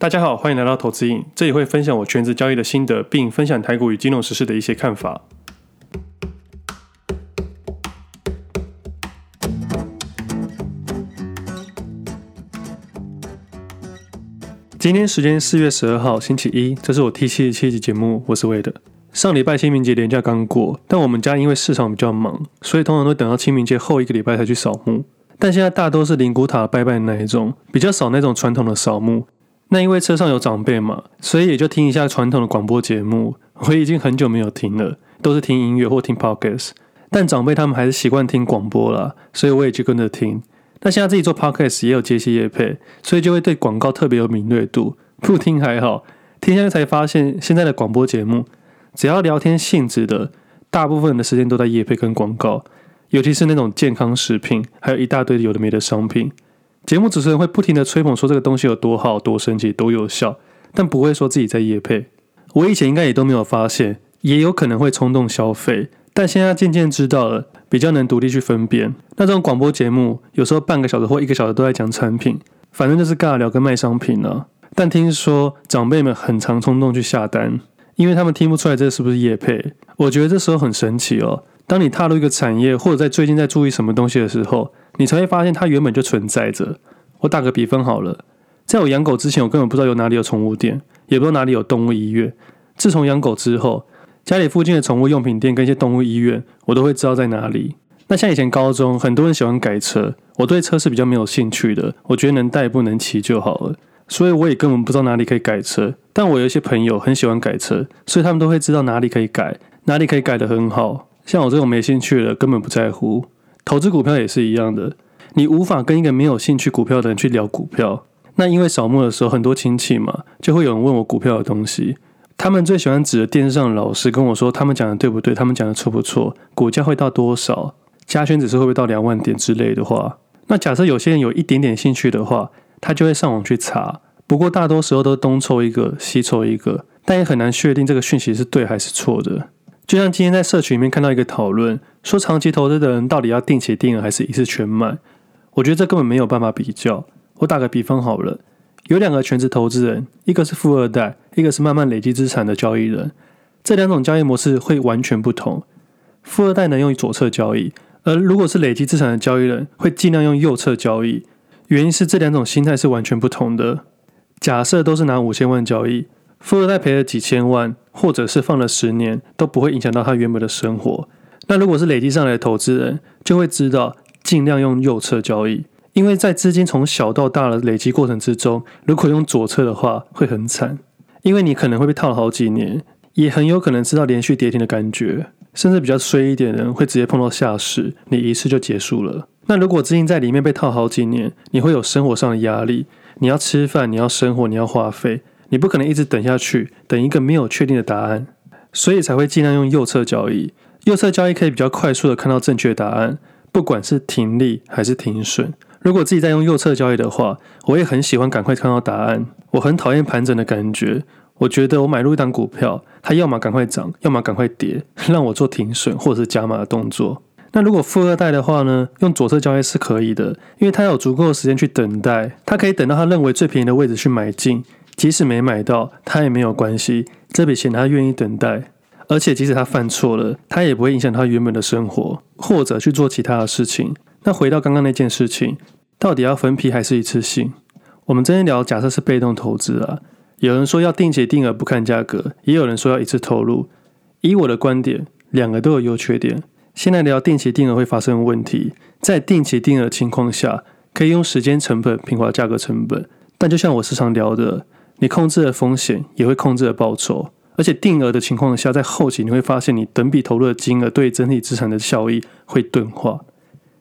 大家好，欢迎来到投资瘾，这里会分享我全职交易的心得，并分享台股与金融时事的一些看法。今天时间四月十二号星期一，这是我 T 七十七集节目，我是魏德。上礼拜清明节连假刚过，但我们家因为市场比较忙，所以通常都等到清明节后一个礼拜才去扫墓。但现在大多是灵骨塔拜拜的那一种，比较少那种传统的扫墓。那因为车上有长辈嘛，所以也就听一下传统的广播节目。我已经很久没有听了，都是听音乐或听 podcast。但长辈他们还是习惯听广播啦，所以我也就跟着听。那现在自己做 podcast 也有接些业配，所以就会对广告特别有敏锐度。不听还好，听下来才发现，现在的广播节目只要聊天性质的，大部分的时间都在业配跟广告，尤其是那种健康食品，还有一大堆有的没的商品。节目主持人会不停地吹捧说这个东西有多好、多神奇、多有效，但不会说自己在夜配。我以前应该也都没有发现，也有可能会冲动消费，但现在渐渐知道了，比较能独立去分辨。那这种广播节目有时候半个小时或一个小时都在讲产品，反正就是尬聊跟卖商品啊。但听说长辈们很常冲动去下单，因为他们听不出来这是不是夜配。我觉得这时候很神奇哦。当你踏入一个产业，或者在最近在注意什么东西的时候，你才会发现它原本就存在着。我打个比方好了，在我养狗之前，我根本不知道有哪里有宠物店，也不知道哪里有动物医院。自从养狗之后，家里附近的宠物用品店跟一些动物医院，我都会知道在哪里。那像以前高中，很多人喜欢改车，我对车是比较没有兴趣的，我觉得能代步能骑就好了，所以我也根本不知道哪里可以改车。但我有一些朋友很喜欢改车，所以他们都会知道哪里可以改，哪里可以改得很好。像我这种没兴趣的，根本不在乎。投资股票也是一样的。你无法跟一个没有兴趣股票的人去聊股票。那因为扫墓的时候很多亲戚嘛，就会有人问我股票的东西。他们最喜欢指着电视上的老师跟我说，他们讲的对不对？他们讲的错不错？股价会到多少？加权指数会不会到两万点之类的话？那假设有些人有一点点兴趣的话，他就会上网去查。不过大多时候都东凑一个，西凑一个，但也很难确定这个讯息是对还是错的。就像今天在社群里面看到一个讨论，说长期投资的人到底要定期定额还是一次全买？我觉得这根本没有办法比较。我打个比方好了，有两个全职投资人，一个是富二代，一个是慢慢累积资产的交易人。这两种交易模式会完全不同。富二代能用左侧交易，而如果是累积资产的交易人，会尽量用右侧交易。原因是这两种心态是完全不同的。假设都是拿五千万交易，富二代赔了几千万，或者是放了十年，都不会影响到他原本的生活。那如果是累积上来的投资人，就会知道。尽量用右侧交易，因为在资金从小到大的累积过程之中，如果用左侧的话会很惨，因为你可能会被套了好几年，也很有可能知道连续跌停的感觉，甚至比较衰一点的人会直接碰到下市，你一次就结束了。那如果资金在里面被套好几年，你会有生活上的压力，你要吃饭，你要生活，你要花费，你不可能一直等下去，等一个没有确定的答案，所以才会尽量用右侧交易。右侧交易可以比较快速的看到正确答案。不管是停利还是停损，如果自己在用右侧交易的话，我也很喜欢赶快看到答案。我很讨厌盘整的感觉。我觉得我买入一档股票，它要么赶快涨，要么赶快跌，让我做停损或者是加码的动作。那如果富二代的话呢？用左侧交易是可以的，因为他有足够的时间去等待，他可以等到他认为最便宜的位置去买进，即使没买到，他也没有关系，这笔钱他愿意等待。而且，即使他犯错了，他也不会影响他原本的生活，或者去做其他的事情。那回到刚刚那件事情，到底要分批还是一次性？我们今天聊，假设是被动投资啊。有人说要定期定额不看价格，也有人说要一次投入。以我的观点，两个都有优缺点。现在聊定期定额会发生问题，在定期定额情况下，可以用时间成本平滑价格成本。但就像我时常聊的，你控制了风险，也会控制了报酬。而且定额的情况下，在后期你会发现，你等比投入的金额对整体资产的效益会钝化。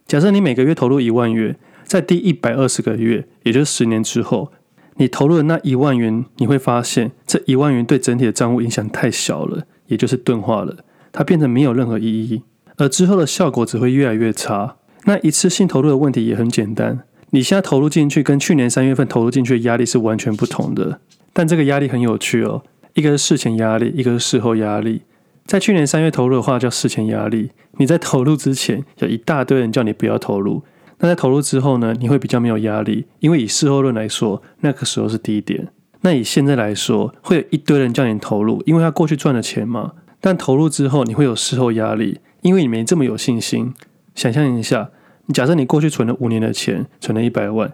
假设你每个月投入一万元，在第一百二十个月，也就是十年之后，你投入的那一万元，你会发现这一万元对整体的账户影响太小了，也就是钝化了，它变得没有任何意义，而之后的效果只会越来越差。那一次性投入的问题也很简单，你现在投入进去跟去年三月份投入进去的压力是完全不同的，但这个压力很有趣哦。一个是事前压力，一个是事后压力。在去年三月投入的话叫事前压力，你在投入之前有一大堆人叫你不要投入。那在投入之后呢，你会比较没有压力，因为以事后论来说，那个时候是低点。那以现在来说，会有一堆人叫你投入，因为他过去赚了钱嘛。但投入之后，你会有事后压力，因为你没这么有信心。想象一下，假设你过去存了五年的钱，存了一百万，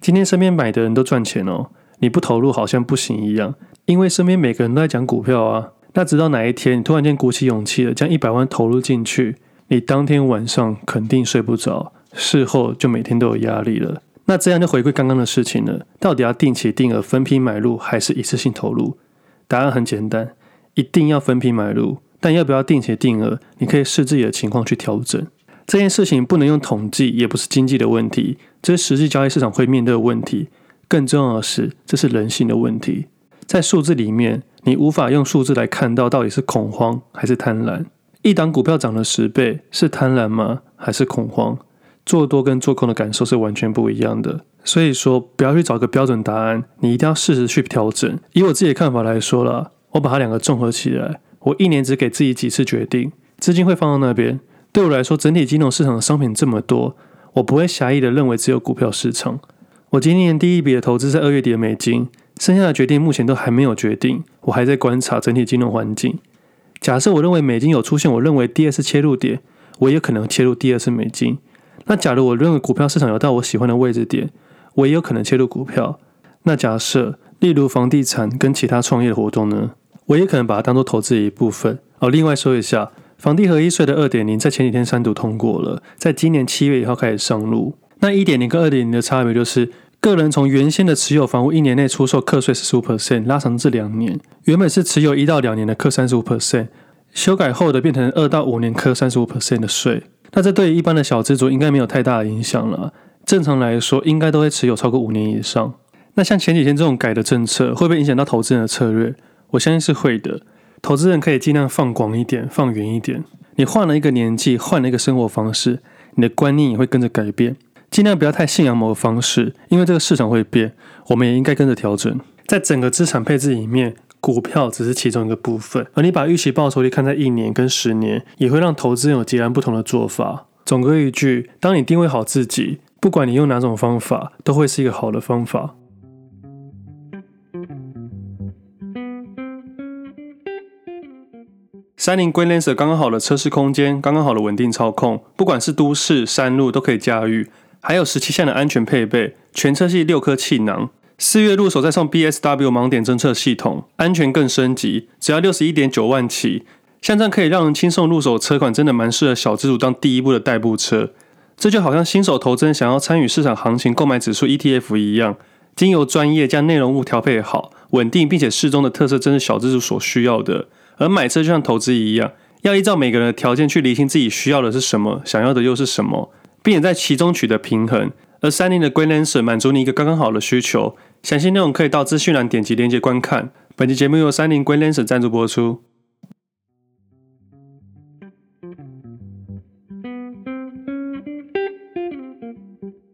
今天身边买的人都赚钱哦，你不投入好像不行一样，因为身边每个人都在讲股票啊。那直到哪一天，你突然间鼓起勇气了，将一百万投入进去，你当天晚上肯定睡不着，事后就每天都有压力了。那这样就回归刚刚的事情了，到底要定期定额分批买入，还是一次性投入？答案很简单，一定要分批买入。但要不要定期定额，你可以视自己的情况去调整。这件事情不能用统计，也不是经济的问题，这是实际交易市场会面对的问题。更重要的是，这是人性的问题。在数字里面，你无法用数字来看到到底是恐慌还是贪婪。一档股票涨了十倍，是贪婪吗？还是恐慌？做多跟做空的感受是完全不一样的。所以说，不要去找个标准答案，你一定要适时去调整。以我自己的看法来说啦，我把它两个综合起来，我一年只给自己几次决定，资金会放到那边。对我来说，整体金融市场的商品这么多，我不会狭义的认为只有股票市场。我今年第一笔的投资在二月底的美金。剩下的决定目前都还没有决定，我还在观察整体金融环境。假设我认为美金有出现我认为第二次切入点，我也可能切入第二次美金。那假如我认为股票市场有到我喜欢的位置点，我也有可能切入股票。那假设例如房地产跟其他创业的活动呢，我也可能把它当做投资的一部分。哦，另外说一下，房地合一税的二点零在前几天三读通过了，在今年七月以后开始上路。那一点零跟二点零的差别就是。个人从原先的持有房屋一年内出售课税十五 percent 拉长至两年，原本是持有一到两年的课三十五 percent，修改后的变成二到五年课三十五 percent 的税。那这对于一般的小资族应该没有太大的影响了。正常来说，应该都会持有超过五年以上。那像前几天这种改的政策，会不会影响到投资人的策略？我相信是会的。投资人可以尽量放广一点，放远一点。你换了一个年纪，换了一个生活方式，你的观念也会跟着改变。尽量不要太信仰某个方式，因为这个市场会变，我们也应该跟着调整。在整个资产配置里面，股票只是其中一个部分，而你把预期报酬率看在一年跟十年，也会让投资人有截然不同的做法。总归一句，当你定位好自己，不管你用哪种方法，都会是一个好的方法。三菱 Grandlancer 刚刚好的车室空间，刚刚好的稳定操控，不管是都市山路都可以驾驭。还有十七项的安全配备，全车系六颗气囊，四月入手再送 BSW 盲点侦测系统，安全更升级，只要六十一点九万起，像这样可以让人轻松入手的车款，真的蛮适合小资主当第一步的代步车。这就好像新手投资人想要参与市场行情购买指数 ETF 一样，经由专业将内容物调配好，稳定并且适中的特色，正是小资主所需要的。而买车就像投资一样，要依照每个人的条件去厘清自己需要的是什么，想要的又是什么。并且在其中取得平衡，而三菱的 Grandlancer 满足你一个刚刚好的需求。详细内容可以到资讯栏点击链接观看。本期节目由三菱 Grandlancer 赞助播出。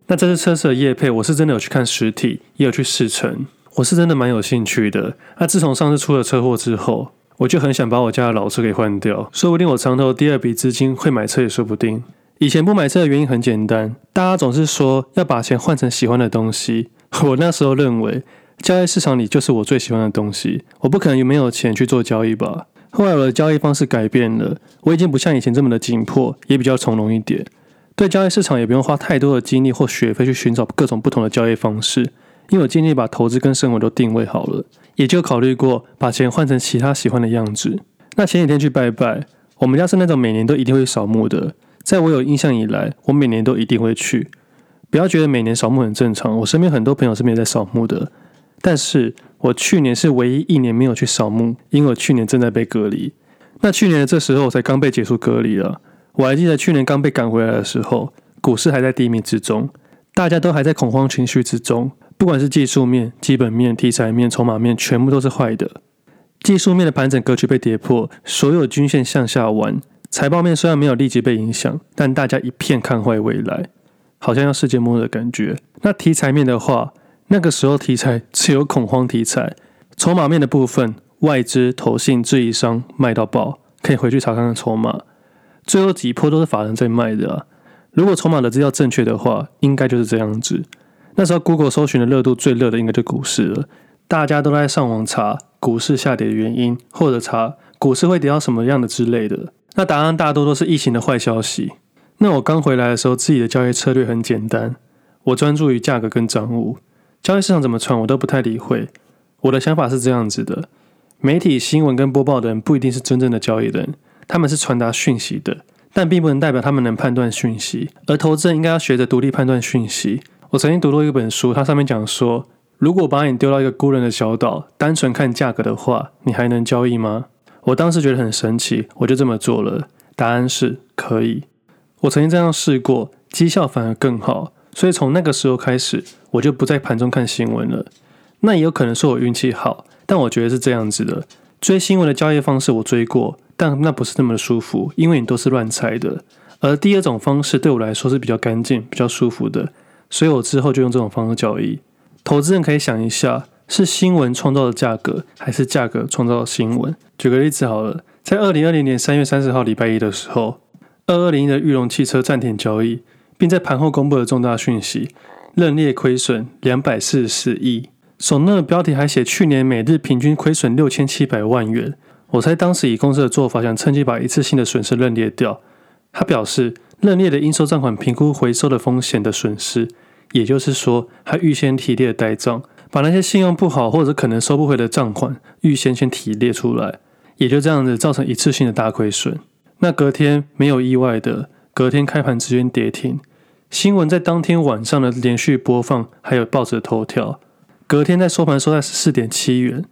那这次车子的业配，我是真的有去看实体，也有去试乘，我是真的蛮有兴趣的。那自从上次出了车祸之后，我就很想把我家的老车给换掉，说不定我藏头第二笔资金会买车也说不定。以前不买车的原因很简单，大家总是说要把钱换成喜欢的东西。我那时候认为，交易市场里就是我最喜欢的东西，我不可能没有钱去做交易吧。后来我的交易方式改变了，我已经不像以前这么的紧迫，也比较从容一点。对交易市场也不用花太多的精力或学费去寻找各种不同的交易方式，因为我尽力把投资跟生活都定位好了，也就考虑过把钱换成其他喜欢的样子。那前几天去拜拜，我们家是那种每年都一定会扫墓的。在我有印象以来，我每年都一定会去。不要觉得每年扫墓很正常，我身边很多朋友是没有在扫墓的。但是我去年是唯一一年没有去扫墓，因为我去年正在被隔离。那去年的这时候，我才刚被结束隔离了。我还记得去年刚被赶回来的时候，股市还在低迷之中，大家都还在恐慌情绪之中。不管是技术面、基本面、题材面、筹码面，全部都是坏的。技术面的盘整格局被跌破，所有均线向下弯。财报面虽然没有立即被影响，但大家一片看坏未来，好像要世界末日的感觉。那题材面的话，那个时候题材只有恐慌题材。筹码面的部分，外资、投信、质疑商卖到爆，可以回去查看看筹码。最后几波都是法人在卖的啊。如果筹码的资料正确的话，应该就是这样子。那时候 Google 搜寻的热度最热的应该就股市了，大家都在上网查股市下跌的原因，或者查股市会跌到什么样的之类的。那答案大多都是疫情的坏消息。那我刚回来的时候，自己的交易策略很简单，我专注于价格跟账务，交易市场怎么传我都不太理会。我的想法是这样子的：媒体新闻跟播报的人不一定是真正的交易人，他们是传达讯息的，但并不能代表他们能判断讯息。而投资人应该要学着独立判断讯息。我曾经读过一本书，它上面讲说，如果把你丢到一个孤人的小岛，单纯看价格的话，你还能交易吗？我当时觉得很神奇，我就这么做了。答案是可以。我曾经这样试过，绩效反而更好。所以从那个时候开始，我就不在盘中看新闻了。那也有可能是我运气好，但我觉得是这样子的：追新闻的交易方式我追过，但那不是那么的舒服，因为你都是乱猜的。而第二种方式对我来说是比较干净、比较舒服的，所以我之后就用这种方式交易。投资人可以想一下，是新闻创造的价格，还是价格创造的新闻？举个例子好了，在二零二零年三月三十号礼拜一的时候。二二零的裕隆汽车暂停交易，并在盘后公布了重大讯息，认列亏损两百四十四亿。首页的标题还写去年每日平均亏损六千七百万元。我猜当时以公司的做法，想趁机把一次性的损失认列掉。他表示，认列的应收账款评估回收的风险的损失，也就是说，他预先提列呆账，把那些信用不好或者可能收不回的账款预先先提列出来，也就这样子造成一次性的大亏损。那隔天没有意外的，隔天开盘直接跌停。新闻在当天晚上的连续播放，还有报纸头条。隔天在收盘收在十四点七元，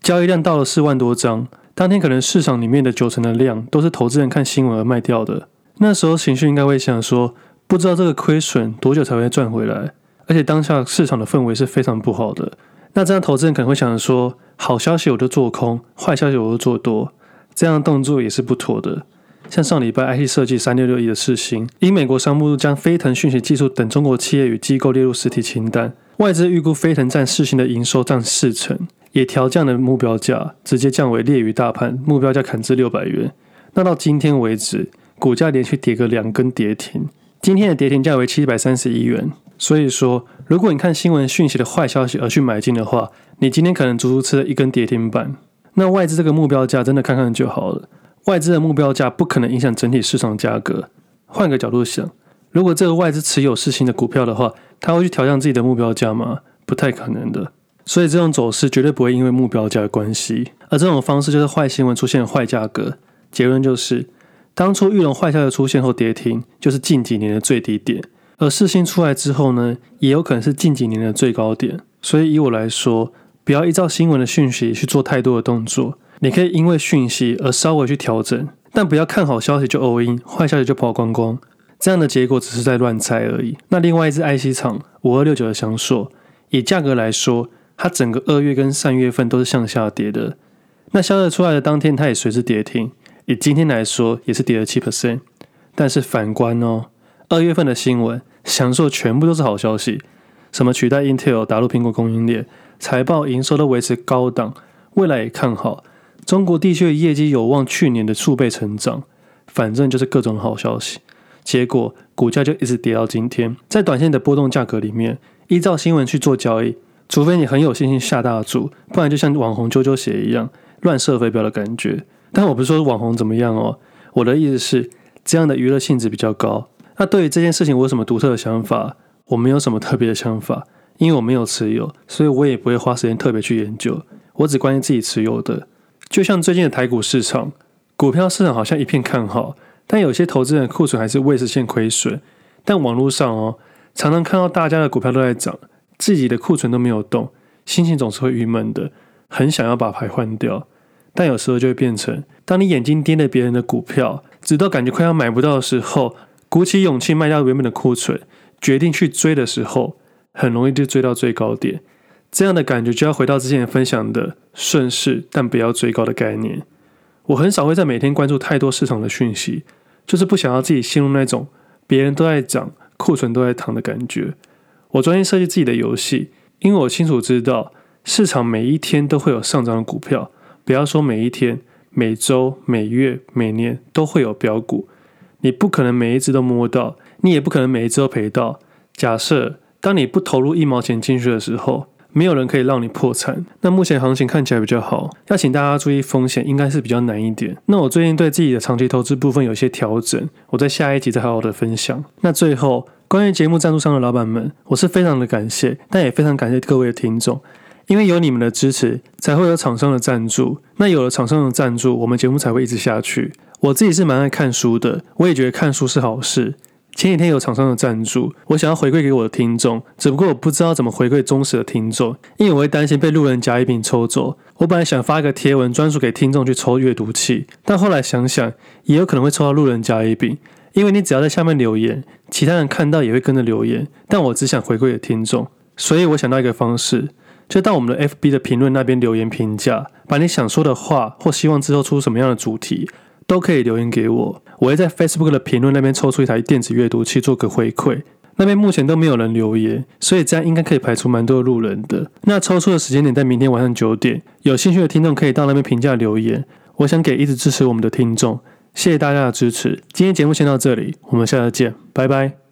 交易量到了四万多张。当天可能市场里面的九成的量都是投资人看新闻而卖掉的。那时候情绪应该会想说，不知道这个亏损多久才会赚回来。而且当下市场的氛围是非常不好的。那这样投资人可能会想着说，好消息我就做空，坏消息我就做多，这样的动作也是不妥的。像上礼拜，IC 设计三六六一的世芯，因美国商务部将飞腾讯息技术等中国企业与机构列入实体清单，外资预估飞腾占世芯的营收占四成，也调降了目标价，直接降为列于大盘，目标价砍至六百元。那到今天为止，股价连续跌个两根跌停，今天的跌停价为七百三十一元。所以说，如果你看新闻讯息的坏消息而去买进的话，你今天可能足足吃了一根跌停板。那外资这个目标价真的看看就好了。外资的目标价不可能影响整体市场价格。换个角度想，如果这个外资持有世芯的股票的话，他会去调降自己的目标价吗？不太可能的。所以这种走势绝对不会因为目标价的关系。而这种方式就是坏新闻出现坏价格。结论就是，当初玉龙坏消息出现后跌停，就是近几年的最低点。而四星出来之后呢，也有可能是近几年的最高点。所以以我来说，不要依照新闻的讯息去做太多的动作。你可以因为讯息而稍微去调整，但不要看好消息就 all in，坏消息就跑光光，这样的结果只是在乱猜而已。那另外一支 IC 厂五二六九的祥硕，以价格来说，它整个二月跟三月份都是向下跌的。那消息出来的当天，它也随之跌停。以今天来说，也是跌了七 percent。但是反观哦，二月份的新闻，享受全部都是好消息，什么取代 Intel 打入苹果供应链，财报营收都维持高档，未来也看好。中国地区的业绩有望去年的数倍成长，反正就是各种好消息。结果股价就一直跌到今天。在短线的波动价格里面，依照新闻去做交易，除非你很有信心下大注，不然就像网红啾啾鞋一样乱射飞镖的感觉。但我不是说网红怎么样哦，我的意思是这样的娱乐性质比较高。那对于这件事情，我有什么独特的想法？我没有什么特别的想法，因为我没有持有，所以我也不会花时间特别去研究。我只关心自己持有的。就像最近的台股市场，股票市场好像一片看好，但有些投资人的库存还是未实现亏损。但网络上哦，常常看到大家的股票都在涨，自己的库存都没有动，心情总是会郁闷的，很想要把牌换掉。但有时候就会变成，当你眼睛盯着别人的股票，直到感觉快要买不到的时候，鼓起勇气卖掉原本的库存，决定去追的时候，很容易就追到最高点。这样的感觉就要回到之前分享的顺势，但不要追高的概念。我很少会在每天关注太多市场的讯息，就是不想要自己陷入那种别人都在涨，库存都在躺的感觉。我专心设计自己的游戏，因为我清楚知道市场每一天都会有上涨的股票，不要说每一天，每周、每月、每年都会有标股。你不可能每一只都摸到，你也不可能每一只都赔到。假设当你不投入一毛钱进去的时候，没有人可以让你破产。那目前行情看起来比较好，要请大家注意风险，应该是比较难一点。那我最近对自己的长期投资部分有些调整，我在下一集再好好的分享。那最后，关于节目赞助商的老板们，我是非常的感谢，但也非常感谢各位的听众，因为有你们的支持，才会有厂商的赞助。那有了厂商的赞助，我们节目才会一直下去。我自己是蛮爱看书的，我也觉得看书是好事。前几天有厂商的赞助，我想要回馈给我的听众，只不过我不知道怎么回馈忠实的听众，因为我会担心被路人甲乙丙抽走。我本来想发一个贴文专属给听众去抽阅读器，但后来想想，也有可能会抽到路人甲乙丙，因为你只要在下面留言，其他人看到也会跟着留言。但我只想回馈给听众，所以我想到一个方式，就到我们的 FB 的评论那边留言评价，把你想说的话或希望之后出什么样的主题。都可以留言给我，我会在 Facebook 的评论那边抽出一台电子阅读器做个回馈。那边目前都没有人留言，所以这样应该可以排除蛮多路人的。那抽出的时间点在明天晚上九点，有兴趣的听众可以到那边评价留言。我想给一直支持我们的听众，谢谢大家的支持。今天节目先到这里，我们下次见，拜拜。